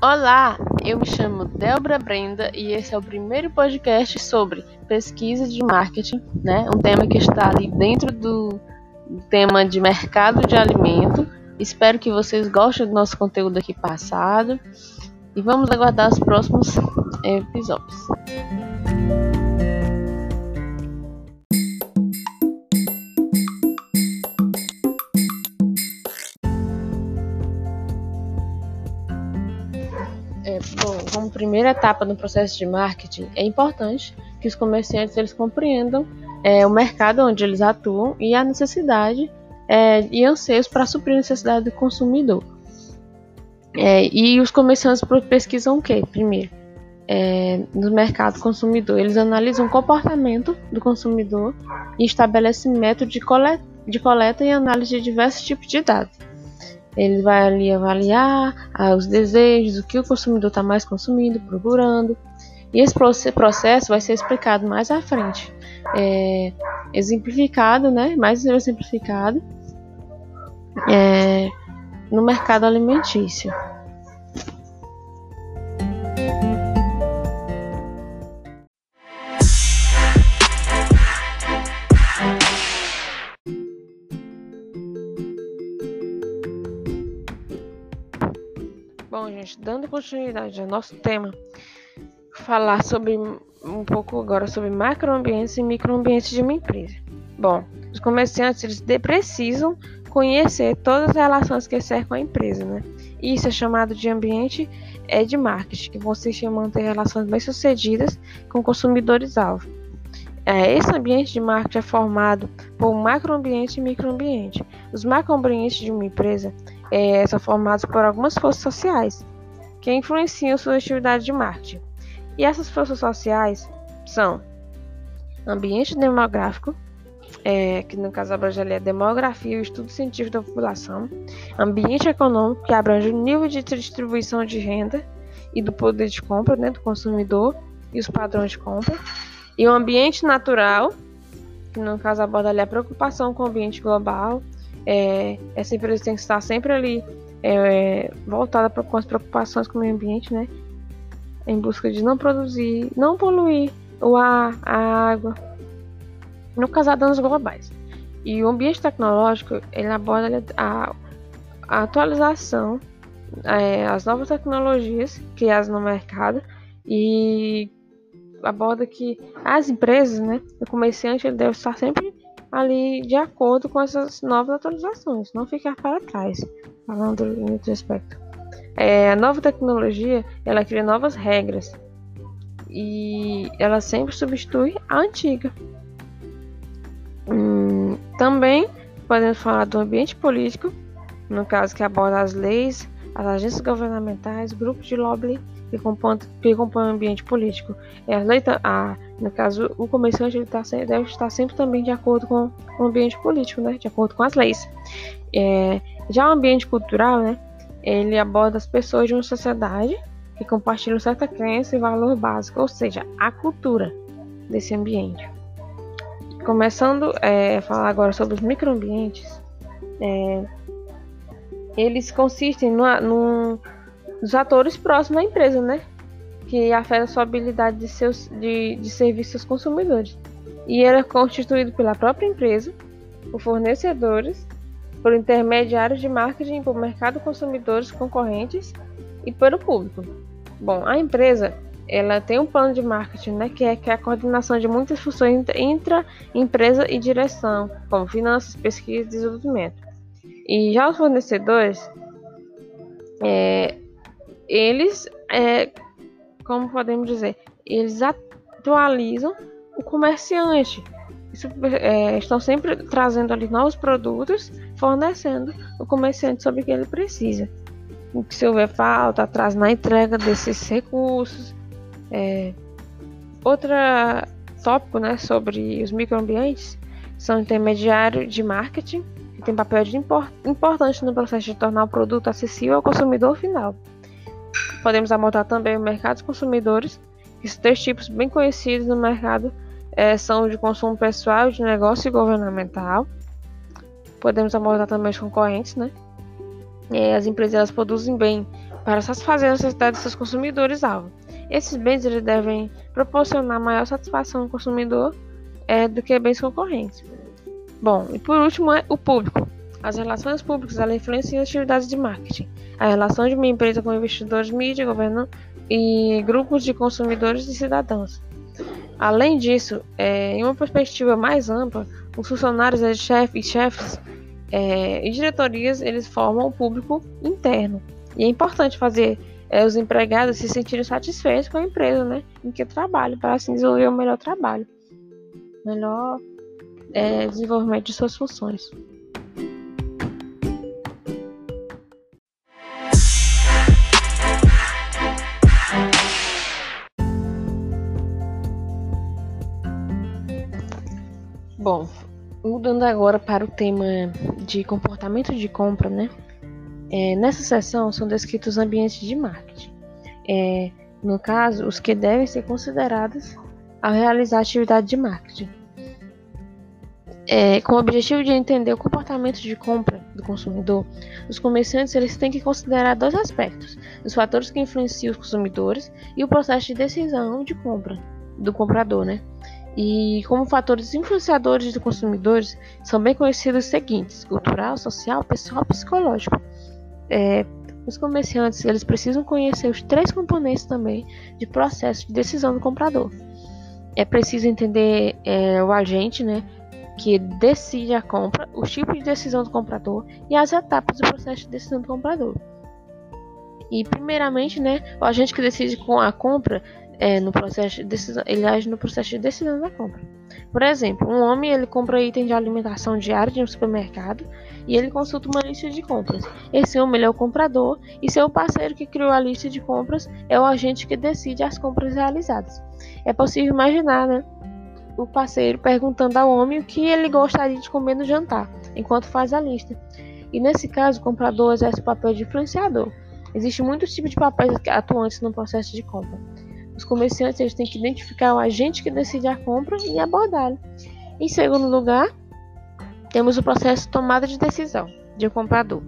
Olá, eu me chamo Débora Brenda e esse é o primeiro podcast sobre pesquisa de marketing, né? Um tema que está ali dentro do tema de mercado de alimento. Espero que vocês gostem do nosso conteúdo aqui passado e vamos aguardar os próximos episódios. Bom, como primeira etapa no processo de marketing, é importante que os comerciantes eles compreendam é, o mercado onde eles atuam e a necessidade é, e anseios para suprir a necessidade do consumidor. É, e os comerciantes pesquisam o que? Primeiro, é, no mercado consumidor, eles analisam o comportamento do consumidor e estabelecem método de de coleta e análise de diversos tipos de dados. Ele vai ali avaliar ah, os desejos, o que o consumidor está mais consumindo, procurando. E esse processo vai ser explicado mais à frente. É, exemplificado, né? Mais exemplificado é, no mercado alimentício. Bom, gente, dando continuidade ao nosso tema, falar sobre um pouco agora sobre macroambientes e microambientes de uma empresa. Bom, os comerciantes eles precisam conhecer todas as relações que cercam a empresa, né? Isso é chamado de ambiente é de marketing, que consiste em manter relações bem-sucedidas com consumidores-alvo. É, esse ambiente de marketing é formado por macroambiente e microambiente. Os macroambientes de uma empresa é, são formados por algumas forças sociais que influenciam sua atividade de marketing. E essas forças sociais são ambiente demográfico, é, que no caso abrange ali a demografia e o estudo científico da população, ambiente econômico, que abrange o nível de distribuição de renda e do poder de compra né, do consumidor e os padrões de compra, e o ambiente natural, que no caso aborda ali a preocupação com o ambiente global, é, essa empresa tem que estar sempre ali é, voltada com as preocupações com o meio ambiente, né? Em busca de não produzir, não poluir o ar, a água, não causar danos globais. E o ambiente tecnológico ele aborda a, a atualização, é, as novas tecnologias criadas no mercado e aborda que as empresas, né, o comerciante ele deve estar sempre ali de acordo com essas novas atualizações, não ficar para trás, falando em outro aspecto. É, a nova tecnologia ela cria novas regras e ela sempre substitui a antiga. Hum, também podemos falar do ambiente político, no caso que aborda as leis, as agências governamentais, grupos de lobby que compõem, que compõem o ambiente político. É a lei, a, no caso, o comerciante ele tá, deve estar sempre também de acordo com o ambiente político, né? de acordo com as leis. É, já o ambiente cultural, né? ele aborda as pessoas de uma sociedade que compartilham certa crença e valor básico, ou seja, a cultura desse ambiente. Começando é, a falar agora sobre os microambientes, é, eles consistem no, no dos atores próximos à empresa, né? Que afeta sua habilidade de, seus, de, de servir seus consumidores. E ele é constituído pela própria empresa, por fornecedores, por intermediários de marketing, por mercado consumidores concorrentes e pelo público. Bom, a empresa ela tem um plano de marketing, né, que é, que é a coordenação de muitas funções entre empresa e direção, como finanças, pesquisa e desenvolvimento. E já os fornecedores, é, eles, é, como podemos dizer, eles atualizam o comerciante. Isso, é, estão sempre trazendo ali novos produtos, fornecendo o comerciante sobre o que ele precisa. O que se houver falta, atrás na entrega desses recursos. É, outra tópico né, sobre os microambientes são intermediários de marketing, que tem papel de import, importante no processo de tornar o produto acessível ao consumidor final. Podemos abordar também o mercado dos consumidores. Esses três tipos bem conhecidos no mercado é, são o de consumo pessoal, de negócio e governamental. Podemos abordar também os concorrentes, né? As empresas elas produzem bem para satisfazer as necessidades dos seus consumidores-alvo. Esses bens eles devem proporcionar maior satisfação ao consumidor é, do que bens concorrentes. Bom, e por último é o público. As relações públicas influenciam as atividades de marketing. A relação de uma empresa com investidores, mídia, governo e grupos de consumidores e cidadãos. Além disso, é, em uma perspectiva mais ampla, os funcionários, os chefes e chefes é, e diretorias eles formam o público interno. E é importante fazer é, os empregados se sentirem satisfeitos com a empresa né, em que trabalham, para assim desenvolver o melhor trabalho, melhor é, desenvolvimento de suas funções. Bom, mudando agora para o tema de comportamento de compra, né? É, nessa seção são descritos ambientes de marketing. É, no caso, os que devem ser considerados ao realizar atividade de marketing. É, com o objetivo de entender o comportamento de compra do consumidor, os comerciantes eles têm que considerar dois aspectos: os fatores que influenciam os consumidores e o processo de decisão de compra do comprador, né? E como fatores influenciadores dos consumidores são bem conhecidos os seguintes: cultural, social, pessoal, psicológico. É, os comerciantes eles precisam conhecer os três componentes também de processo de decisão do comprador. É preciso entender é, o agente, né, que decide a compra, os tipos de decisão do comprador e as etapas do processo de decisão do comprador. E primeiramente, né, o agente que decide com a compra é, no processo de decisão, ele age no processo de decisão da compra. Por exemplo, um homem ele compra item de alimentação diária de um supermercado e ele consulta uma lista de compras. Esse homem é o comprador e seu parceiro que criou a lista de compras é o agente que decide as compras realizadas. É possível imaginar, né, o parceiro perguntando ao homem o que ele gostaria de comer no jantar, enquanto faz a lista. E nesse caso, o comprador exerce o papel de influenciador. Existem muitos tipos de papéis atuantes no processo de compra. Os comerciantes eles têm que identificar o agente que decide a compra e abordá-lo. Em segundo lugar, temos o processo de tomada de decisão de comprador,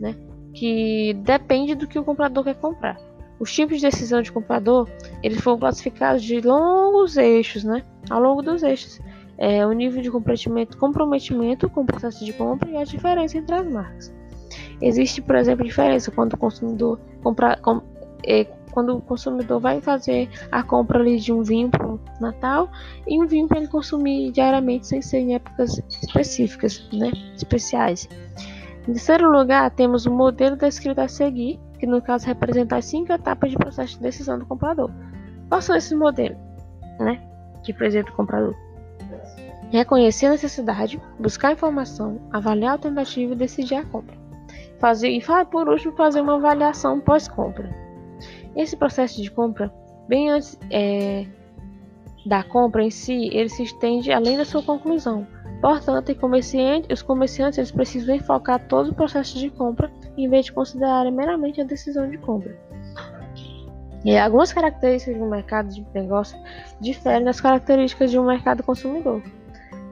né? que depende do que o comprador quer comprar. Os tipos de decisão de comprador eles foram classificados de longos eixos, né? ao longo dos eixos. É, o nível de comprometimento, comprometimento com o processo de compra e a diferença entre as marcas. Existe, por exemplo, diferença quando o consumidor compra, com, é, quando o consumidor vai fazer a compra ali de um vinho para o Natal e um vinho para ele consumir diariamente sem ser em épocas específicas, né, especiais. Em terceiro lugar, temos o modelo descrito a seguir, que no caso representa as cinco etapas de processo de decisão do comprador. Quais são esses modelos, né, que apresenta o comprador? Reconhecer a necessidade, buscar informação, avaliar a alternativa e decidir a compra. Fazer, e por último, fazer uma avaliação pós-compra. Esse processo de compra, bem antes é, da compra em si, ele se estende além da sua conclusão. Portanto, os comerciantes eles precisam enfocar todo o processo de compra em vez de considerarem meramente a decisão de compra. E algumas características de um mercado de negócio diferem das características de um mercado consumidor.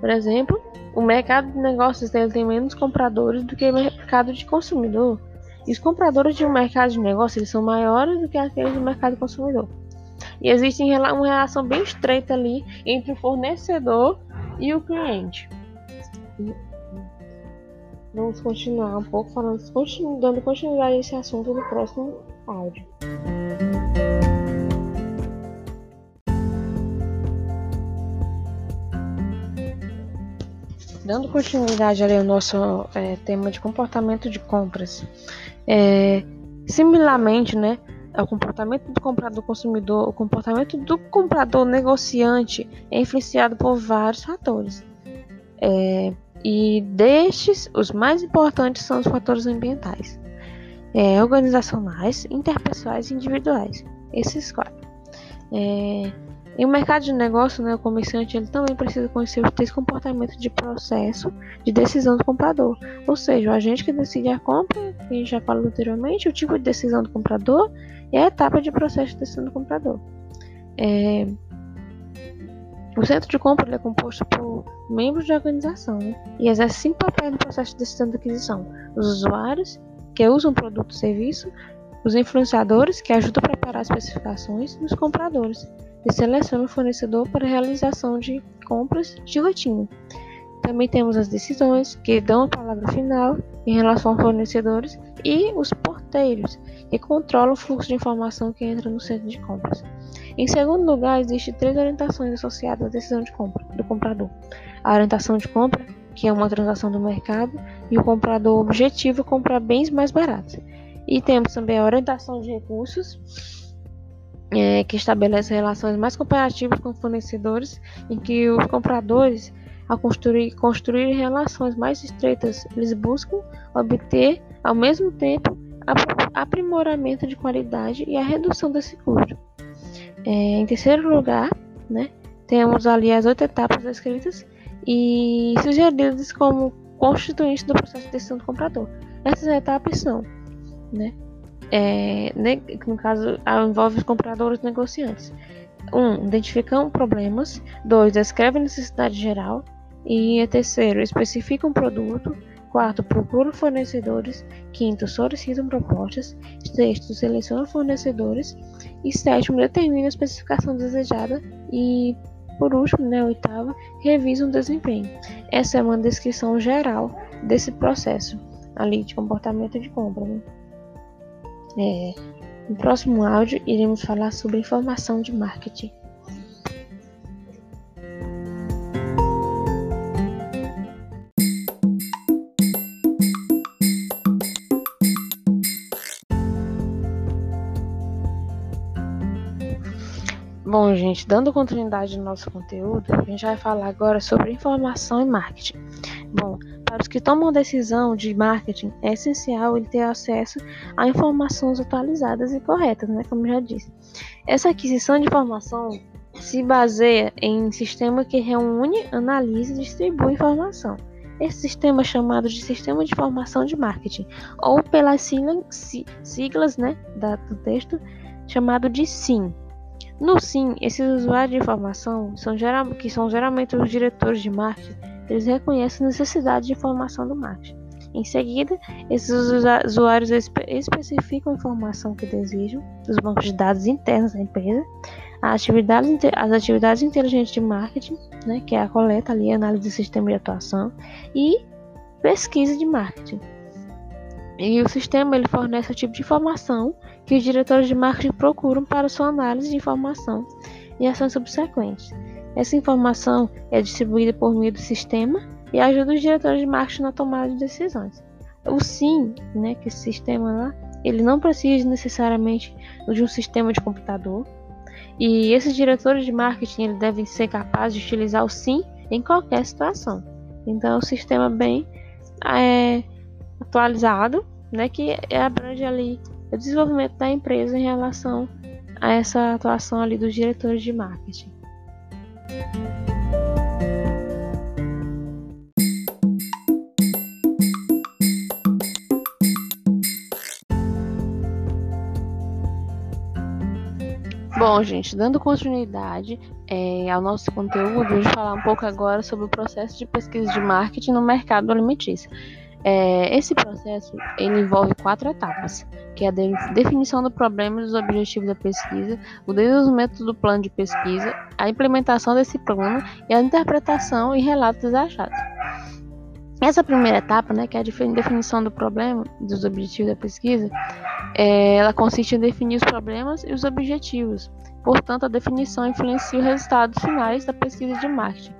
Por exemplo, o mercado de negócios tem menos compradores do que o mercado de consumidor. E os compradores de um mercado de negócio eles são maiores do que aqueles do mercado consumidor. E existe uma relação bem estreita ali entre o fornecedor e o cliente. Vamos continuar um pouco falando, dando continuidade a esse assunto no próximo áudio. Dando continuidade ali ao nosso é, tema de comportamento de compras, é, similarmente, né, o comportamento do comprador consumidor, o comportamento do comprador negociante é influenciado por vários fatores. É, e destes, os mais importantes são os fatores ambientais, é, organizacionais, interpessoais e individuais. Esses quatro. É, em um mercado de negócio, né, o comerciante ele também precisa conhecer os três comportamentos de processo de decisão do comprador, ou seja, o agente que decide a compra, que a gente já falou anteriormente, o tipo de decisão do comprador e a etapa de processo de decisão do comprador. É... O centro de compra é composto por membros de organização né, e exerce cinco papéis no processo de decisão de aquisição: os usuários, que usam o produto ou serviço, os influenciadores, que ajudam a preparar as especificações, e os compradores, que selecionam o fornecedor para realização de compras de rotina. Também temos as decisões, que dão a palavra final em relação aos fornecedores, e os porteiros, que controlam o fluxo de informação que entra no centro de compras. Em segundo lugar, existem três orientações associadas à decisão de compra do comprador: a orientação de compra, que é uma transação do mercado, e o comprador objetivo comprar bens mais baratos. E temos também a orientação de recursos, é, que estabelece relações mais comparativas com fornecedores, em que os compradores, ao construir, construir relações mais estreitas, eles buscam obter, ao mesmo tempo, aprimoramento de qualidade e a redução desse custo. É, em terceiro lugar, né, temos ali as oito etapas descritas e sugeridas como constituintes do processo de decisão do comprador. Essas etapas são, né, é, no caso, envolve os compradores e negociantes. 1. Um, identificam problemas. 2. Descreve a necessidade geral. E terceiro, especifica um produto. Quarto, procura fornecedores. Quinto, solicitam propostas. Sexto, seleciona fornecedores. E sétimo, determina a especificação desejada. E por último, né, oitava, revisa o desempenho. Essa é uma descrição geral desse processo ali de comportamento de compra. Né? É, no próximo áudio, iremos falar sobre informação de marketing. Bom, gente, dando continuidade no nosso conteúdo, a gente vai falar agora sobre informação e marketing. Para os que tomam decisão de marketing, é essencial ele ter acesso a informações atualizadas e corretas, né, como já disse. Essa aquisição de informação se baseia em um sistema que reúne, analisa e distribui informação. Esse sistema é chamado de Sistema de Informação de Marketing, ou pelas siglas né, do texto, chamado de SIM. No SIM, esses usuários de informação, são geral, que são geralmente os diretores de marketing, eles reconhecem a necessidade de informação do marketing. Em seguida, esses usuários especificam a informação que desejam dos bancos de dados internos da empresa, as atividades, as atividades inteligentes de marketing, né, que é a coleta ali, análise do sistema de atuação, e pesquisa de marketing. E o sistema ele fornece o tipo de informação que os diretores de marketing procuram para sua análise de informação e ações subsequentes. Essa informação é distribuída por meio do sistema e ajuda os diretores de marketing na tomada de decisões. O SIM, né, que esse sistema lá, ele não precisa necessariamente de um sistema de computador. E esses diretores de marketing eles devem ser capazes de utilizar o SIM em qualquer situação. Então, é um sistema bem é, atualizado, né, que abrange ali o desenvolvimento da empresa em relação a essa atuação ali dos diretores de marketing. Bom, gente, dando continuidade é, ao nosso conteúdo, vou falar um pouco agora sobre o processo de pesquisa de marketing no mercado alimentício. É, esse processo ele envolve quatro etapas, que é a definição do problema e dos objetivos da pesquisa, o desenvolvimento do plano de pesquisa, a implementação desse plano e a interpretação e relatos dos achados. Essa primeira etapa, né, que é a definição do problema, dos objetivos da pesquisa, é, ela consiste em definir os problemas e os objetivos. Portanto, a definição influencia os resultados finais da pesquisa de marketing.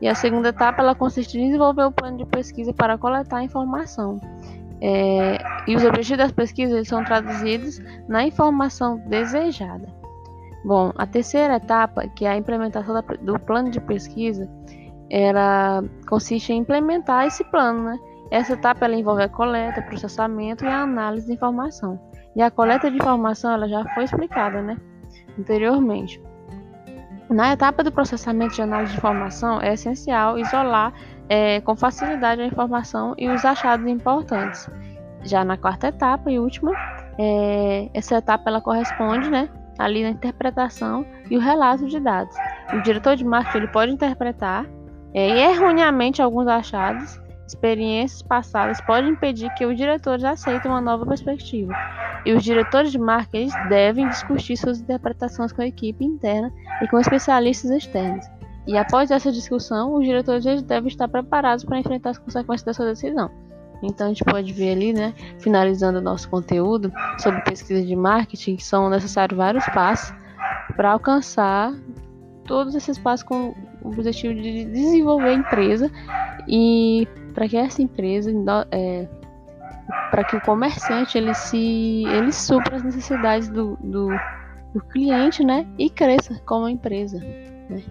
E a segunda etapa ela consiste em desenvolver o plano de pesquisa para coletar informação. É, e os objetivos das pesquisas são traduzidos na informação desejada. Bom, a terceira etapa, que é a implementação da, do plano de pesquisa, ela consiste em implementar esse plano. Né? Essa etapa ela envolve a coleta, processamento e a análise de informação. E a coleta de informação ela já foi explicada né, anteriormente. Na etapa do processamento de análise de informação, é essencial isolar é, com facilidade a informação e os achados importantes. Já na quarta etapa e última, é, essa etapa ela corresponde né, ali na interpretação e o relato de dados. O diretor de marketing ele pode interpretar é, erroneamente alguns achados, experiências passadas podem impedir que os diretores aceitem uma nova perspectiva. E os diretores de marketing devem discutir suas interpretações com a equipe interna e com especialistas externos. E após essa discussão, os diretores devem estar preparados para enfrentar as consequências da sua decisão. Então a gente pode ver ali, né, finalizando o nosso conteúdo sobre pesquisa de marketing, que são necessários vários passos para alcançar todos esses passos com o objetivo de desenvolver a empresa e para que essa empresa é, para que o comerciante ele se ele supra as necessidades do, do, do cliente, né, e cresça como empresa, né?